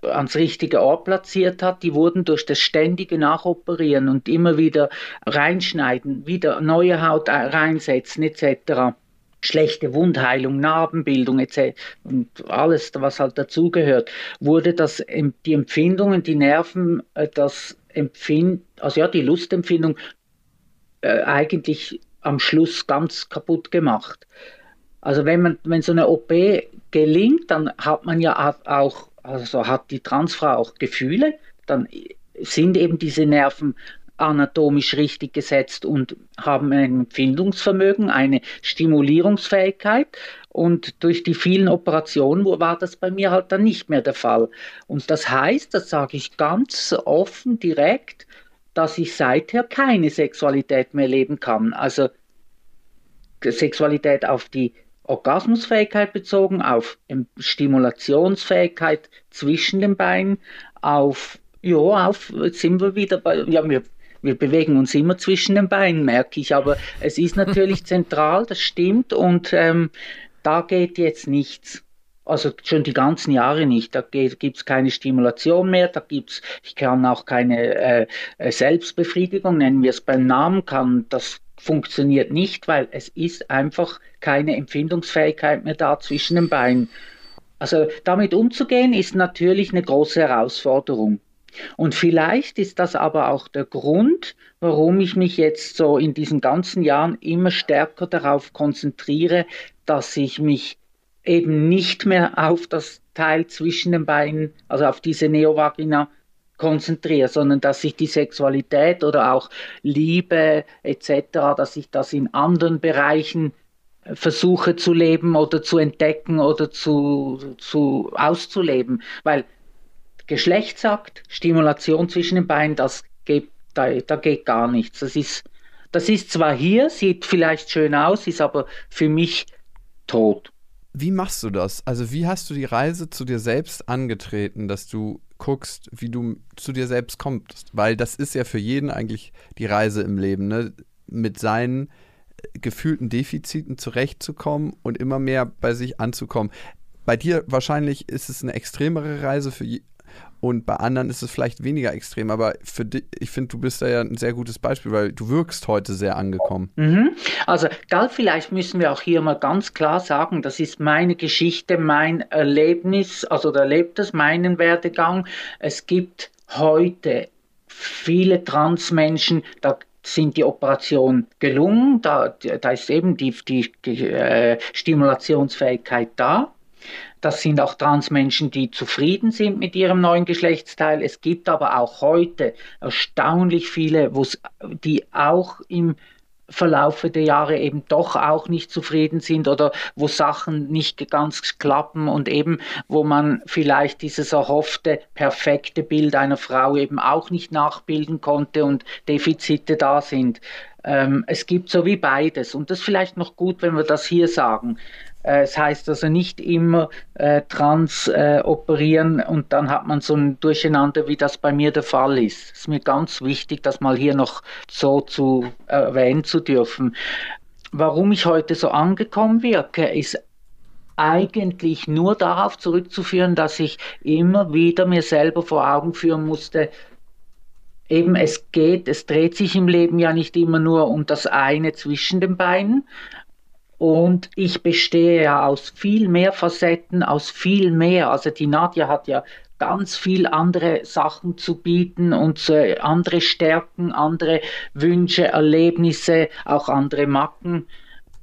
Speaker 5: ans richtige Ort platziert hat, die wurden durch das ständige Nachoperieren und immer wieder reinschneiden, wieder neue Haut reinsetzen etc. Schlechte Wundheilung, Narbenbildung etc. und alles, was halt dazugehört, wurde das die Empfindungen, die Nerven, äh, das Empfind, also ja, die Lustempfindung äh, eigentlich am Schluss ganz kaputt gemacht. Also wenn man, wenn so eine OP gelingt, dann hat man ja auch, also hat die Transfrau auch Gefühle, dann sind eben diese Nerven anatomisch richtig gesetzt und haben ein Empfindungsvermögen, eine Stimulierungsfähigkeit. Und durch die vielen Operationen war das bei mir halt dann nicht mehr der Fall. Und das heißt, das sage ich ganz offen, direkt, dass ich seither keine Sexualität mehr leben kann. Also Sexualität auf die Orgasmusfähigkeit bezogen, auf Stimulationsfähigkeit zwischen den Beinen, auf Ja, auf, jetzt sind wir wieder bei, ja, wir, wir bewegen uns immer zwischen den Beinen, merke ich, aber es ist natürlich zentral, das stimmt und ähm, da geht jetzt nichts. Also schon die ganzen Jahre nicht. Da gibt es keine Stimulation mehr, da gibt's, ich kann auch keine äh, äh, Selbstbefriedigung, nennen wir es beim Namen, kann das funktioniert nicht, weil es ist einfach keine Empfindungsfähigkeit mehr da zwischen den Beinen. Also damit umzugehen ist natürlich eine große Herausforderung. Und vielleicht ist das aber auch der Grund, warum ich mich jetzt so in diesen ganzen Jahren immer stärker darauf konzentriere, dass ich mich eben nicht mehr auf das Teil zwischen den Beinen, also auf diese Neovagina konzentriere, sondern dass ich die Sexualität oder auch Liebe etc., dass ich das in anderen Bereichen versuche zu leben oder zu entdecken oder zu, zu auszuleben. Weil Geschlechtsakt, Stimulation zwischen den Beinen, das geht, da, da geht gar nichts. Das ist, das ist zwar hier, sieht vielleicht schön aus, ist aber für mich tot.
Speaker 3: Wie machst du das? Also wie hast du die Reise zu dir selbst angetreten, dass du guckst, wie du zu dir selbst kommst? Weil das ist ja für jeden eigentlich die Reise im Leben, ne? mit seinen gefühlten Defiziten zurechtzukommen und immer mehr bei sich anzukommen. Bei dir wahrscheinlich ist es eine extremere Reise für und bei anderen ist es vielleicht weniger extrem, aber für dich, ich finde, du bist da ja ein sehr gutes Beispiel, weil du wirkst heute sehr angekommen.
Speaker 5: Mhm. Also, da vielleicht müssen wir auch hier mal ganz klar sagen, das ist meine Geschichte, mein Erlebnis, also da erlebt es meinen Werdegang. Es gibt heute viele Transmenschen, da sind die Operationen gelungen, da, da ist eben die, die, die äh, Stimulationsfähigkeit da. Das sind auch Transmenschen, die zufrieden sind mit ihrem neuen Geschlechtsteil. Es gibt aber auch heute erstaunlich viele, die auch im Verlaufe der Jahre eben doch auch nicht zufrieden sind oder wo Sachen nicht ganz klappen und eben wo man vielleicht dieses erhoffte perfekte Bild einer Frau eben auch nicht nachbilden konnte und Defizite da sind. Ähm, es gibt so wie beides und das ist vielleicht noch gut, wenn wir das hier sagen. Äh, es heißt also nicht immer äh, trans äh, operieren und dann hat man so ein Durcheinander, wie das bei mir der Fall ist. Es ist mir ganz wichtig, das mal hier noch so zu erwähnen zu dürfen. Warum ich heute so angekommen wirke, ist eigentlich nur darauf zurückzuführen, dass ich immer wieder mir selber vor Augen führen musste, eben es geht, es dreht sich im Leben ja nicht immer nur um das eine zwischen den Beinen, und ich bestehe ja aus viel mehr Facetten, aus viel mehr. Also die Nadja hat ja ganz viel andere Sachen zu bieten und äh, andere Stärken, andere Wünsche, Erlebnisse, auch andere Macken.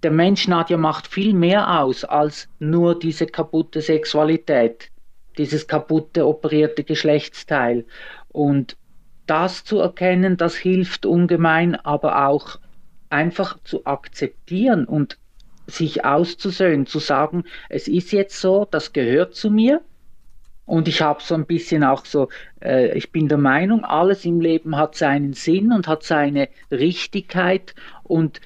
Speaker 5: Der Mensch Nadja macht viel mehr aus als nur diese kaputte Sexualität, dieses kaputte operierte Geschlechtsteil. Und das zu erkennen, das hilft ungemein, aber auch einfach zu akzeptieren und sich auszusöhnen, zu sagen, es ist jetzt so, das gehört zu mir. Und ich habe so ein bisschen auch so, äh, ich bin der Meinung, alles im Leben hat seinen Sinn und hat seine Richtigkeit. Und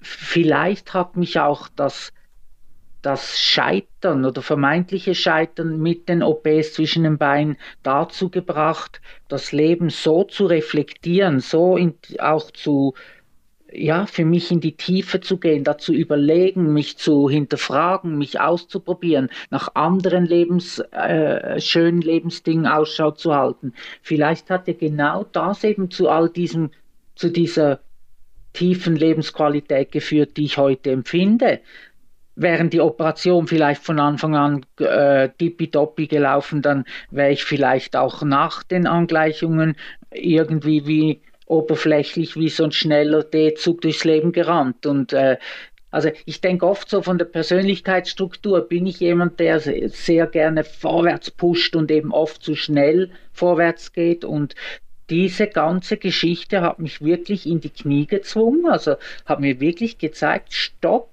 Speaker 5: vielleicht hat mich auch das, das Scheitern oder vermeintliche Scheitern mit den OPs zwischen den Beinen dazu gebracht, das Leben so zu reflektieren, so in, auch zu, ja, für mich in die Tiefe zu gehen, dazu überlegen, mich zu hinterfragen, mich auszuprobieren, nach anderen Lebens, äh, schönen Lebensdingen Ausschau zu halten. Vielleicht hat ja genau das eben zu all diesem, zu dieser tiefen Lebensqualität geführt, die ich heute empfinde. Während die Operation vielleicht von Anfang an äh, tippitoppi gelaufen, dann wäre ich vielleicht auch nach den Angleichungen irgendwie wie oberflächlich wie so ein schneller D-Zug durchs Leben gerannt. Und äh, also ich denke oft so von der Persönlichkeitsstruktur bin ich jemand, der sehr gerne vorwärts pusht und eben oft zu schnell vorwärts geht und diese ganze Geschichte hat mich wirklich in die Knie gezwungen, also hat mir wirklich gezeigt, stopp,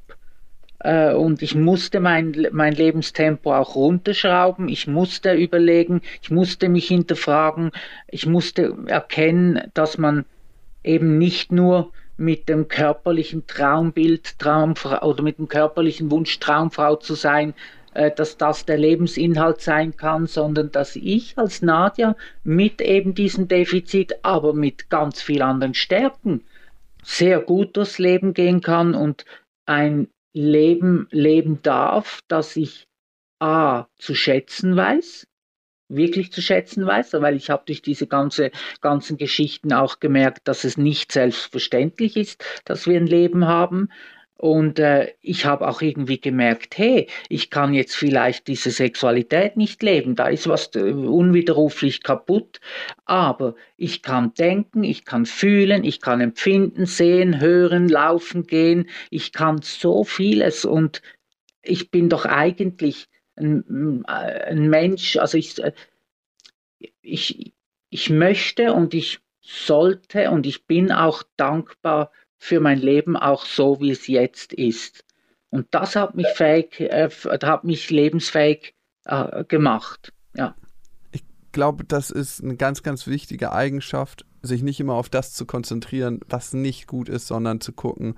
Speaker 5: äh, und ich musste mein, mein Lebenstempo auch runterschrauben. Ich musste überlegen, ich musste mich hinterfragen, ich musste erkennen, dass man eben nicht nur mit dem körperlichen Traumbild Traumfrau oder mit dem körperlichen Wunsch Traumfrau zu sein äh, dass das der Lebensinhalt sein kann, sondern dass ich als Nadja mit eben diesem Defizit, aber mit ganz vielen anderen Stärken sehr gut durchs Leben gehen kann und ein Leben leben darf, das ich A zu schätzen weiß, wirklich zu schätzen weiß, weil ich habe durch diese ganze, ganzen Geschichten auch gemerkt, dass es nicht selbstverständlich ist, dass wir ein Leben haben. Und äh, ich habe auch irgendwie gemerkt, hey, ich kann jetzt vielleicht diese Sexualität nicht leben, da ist was äh, unwiderruflich kaputt, aber ich kann denken, ich kann fühlen, ich kann empfinden, sehen, hören, laufen, gehen, ich kann so vieles. Und ich bin doch eigentlich ein, ein Mensch, also ich, ich, ich möchte und ich sollte und ich bin auch dankbar für mein Leben auch so, wie es jetzt ist. Und das hat mich fähig, äh, hat mich lebensfähig äh, gemacht. Ja.
Speaker 3: Ich glaube, das ist eine ganz, ganz wichtige Eigenschaft, sich nicht immer auf das zu konzentrieren, was nicht gut ist, sondern zu gucken,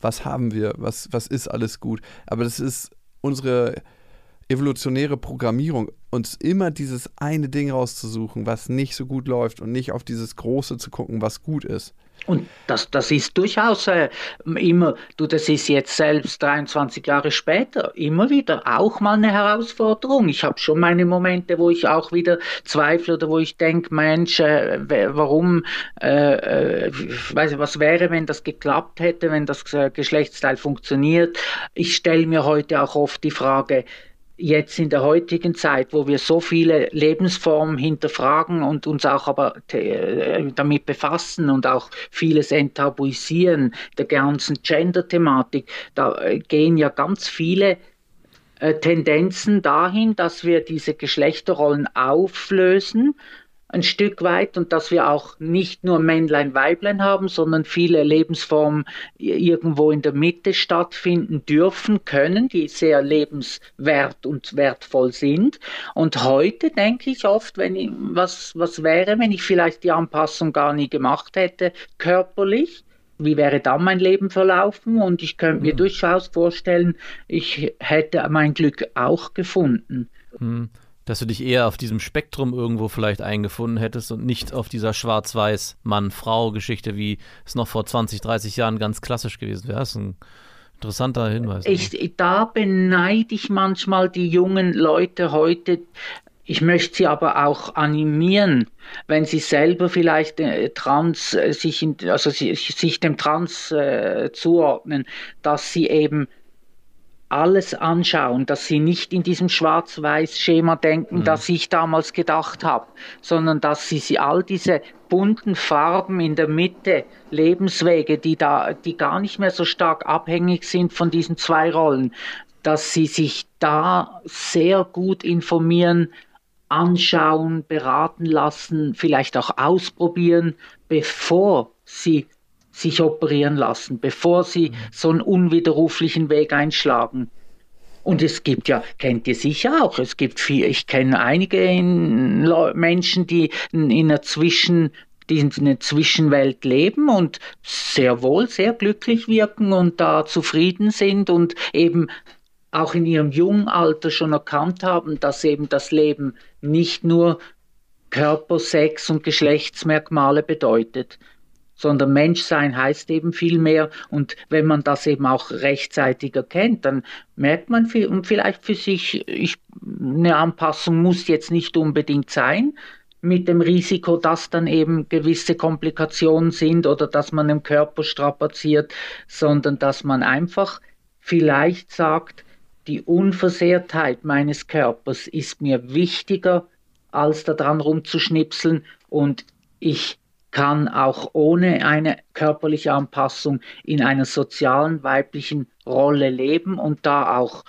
Speaker 3: was haben wir, was, was ist alles gut. Aber das ist unsere evolutionäre Programmierung, uns immer dieses eine Ding rauszusuchen, was nicht so gut läuft und nicht auf dieses Große zu gucken, was gut ist.
Speaker 5: Und das, das ist durchaus äh, immer, du, das ist jetzt selbst 23 Jahre später, immer wieder auch mal eine Herausforderung. Ich habe schon meine Momente, wo ich auch wieder zweifle oder wo ich denke, Mensch, äh, warum, äh, äh, weiß was wäre, wenn das geklappt hätte, wenn das äh, Geschlechtsteil funktioniert. Ich stelle mir heute auch oft die Frage, jetzt in der heutigen Zeit, wo wir so viele Lebensformen hinterfragen und uns auch aber äh, damit befassen und auch vieles enttabuisieren, der ganzen Gender-Thematik, da äh, gehen ja ganz viele äh, Tendenzen dahin, dass wir diese Geschlechterrollen auflösen ein Stück weit und dass wir auch nicht nur Männlein, Weiblein haben, sondern viele Lebensformen irgendwo in der Mitte stattfinden dürfen, können, die sehr lebenswert und wertvoll sind. Und heute denke ich oft, wenn ich, was, was wäre, wenn ich vielleicht die Anpassung gar nie gemacht hätte, körperlich, wie wäre dann mein Leben verlaufen? Und ich könnte mir mhm. durchaus vorstellen, ich hätte mein Glück auch gefunden.
Speaker 4: Mhm dass du dich eher auf diesem Spektrum irgendwo vielleicht eingefunden hättest und nicht auf dieser schwarz-weiß Mann-Frau-Geschichte, wie es noch vor 20, 30 Jahren ganz klassisch gewesen wäre. Das ist ein interessanter Hinweis.
Speaker 5: Ich, da beneide ich manchmal die jungen Leute heute. Ich möchte sie aber auch animieren, wenn sie selber vielleicht äh, trans äh, sich, in, also sich, sich dem Trans äh, zuordnen, dass sie eben alles anschauen, dass sie nicht in diesem Schwarz-Weiß-Schema denken, mhm. das ich damals gedacht habe, sondern dass sie, sie all diese bunten Farben in der Mitte, Lebenswege, die da, die gar nicht mehr so stark abhängig sind von diesen zwei Rollen, dass sie sich da sehr gut informieren, anschauen, beraten lassen, vielleicht auch ausprobieren, bevor sie sich operieren lassen, bevor sie mhm. so einen unwiderruflichen Weg einschlagen. Und es gibt ja, kennt ihr sicher auch, es gibt viel, ich kenne einige Menschen, die in einer Zwischen, die in einer Zwischenwelt leben und sehr wohl sehr glücklich wirken und da zufrieden sind und eben auch in ihrem jungen Alter schon erkannt haben, dass eben das Leben nicht nur Körper, Sex und Geschlechtsmerkmale bedeutet, sondern Menschsein heißt eben viel mehr. Und wenn man das eben auch rechtzeitig erkennt, dann merkt man vielleicht für sich, ich, eine Anpassung muss jetzt nicht unbedingt sein, mit dem Risiko, dass dann eben gewisse Komplikationen sind oder dass man im Körper strapaziert, sondern dass man einfach vielleicht sagt, die Unversehrtheit meines Körpers ist mir wichtiger, als daran rumzuschnipseln und ich kann auch ohne eine körperliche Anpassung in einer sozialen weiblichen Rolle leben und da auch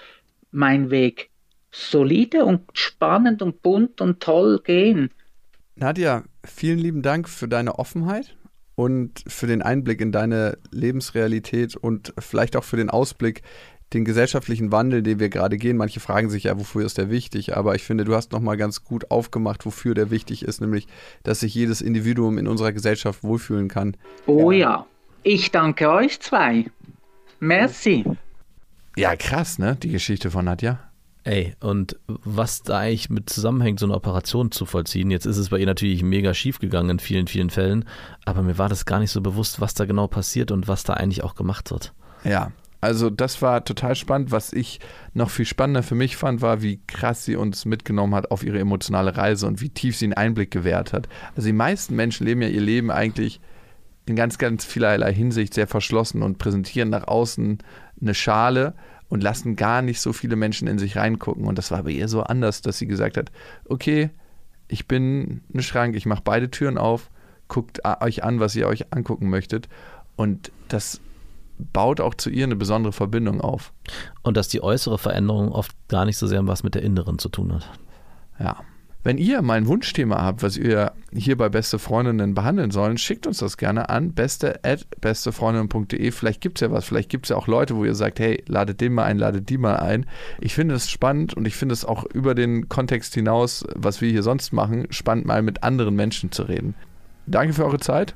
Speaker 5: mein Weg solide und spannend und bunt und toll gehen.
Speaker 3: Nadja, vielen lieben Dank für deine Offenheit und für den Einblick in deine Lebensrealität und vielleicht auch für den Ausblick den gesellschaftlichen Wandel, den wir gerade gehen. Manche fragen sich ja, wofür ist der wichtig? Aber ich finde, du hast nochmal ganz gut aufgemacht, wofür der wichtig ist, nämlich, dass sich jedes Individuum in unserer Gesellschaft wohlfühlen kann.
Speaker 5: Oh ja. ja. Ich danke euch zwei. Merci.
Speaker 3: Ja, krass, ne? Die Geschichte von Nadja.
Speaker 4: Ey, und was da eigentlich mit zusammenhängt, so eine Operation zu vollziehen, jetzt ist es bei ihr natürlich mega schief gegangen in vielen, vielen Fällen, aber mir war das gar nicht so bewusst, was da genau passiert und was da eigentlich auch gemacht wird.
Speaker 3: Ja, also das war total spannend. Was ich noch viel spannender für mich fand, war, wie krass sie uns mitgenommen hat auf ihre emotionale Reise und wie tief sie einen Einblick gewährt hat. Also die meisten Menschen leben ja ihr Leben eigentlich in ganz, ganz vielerlei Hinsicht sehr verschlossen und präsentieren nach außen eine Schale und lassen gar nicht so viele Menschen in sich reingucken. Und das war bei ihr so anders, dass sie gesagt hat, okay, ich bin ein Schrank, ich mache beide Türen auf, guckt euch an, was ihr euch angucken möchtet. Und das baut auch zu ihr eine besondere Verbindung auf.
Speaker 4: Und dass die äußere Veränderung oft gar nicht so sehr was mit der inneren zu tun hat.
Speaker 3: Ja. Wenn ihr mal ein Wunschthema habt, was ihr hier bei Beste Freundinnen behandeln sollen, schickt uns das gerne an beste@bestefreundinnen.de. Vielleicht gibt es ja was, vielleicht gibt es ja auch Leute, wo ihr sagt, hey, ladet den mal ein, ladet die mal ein. Ich finde es spannend und ich finde es auch über den Kontext hinaus, was wir hier sonst machen, spannend mal mit anderen Menschen zu reden. Danke für eure Zeit.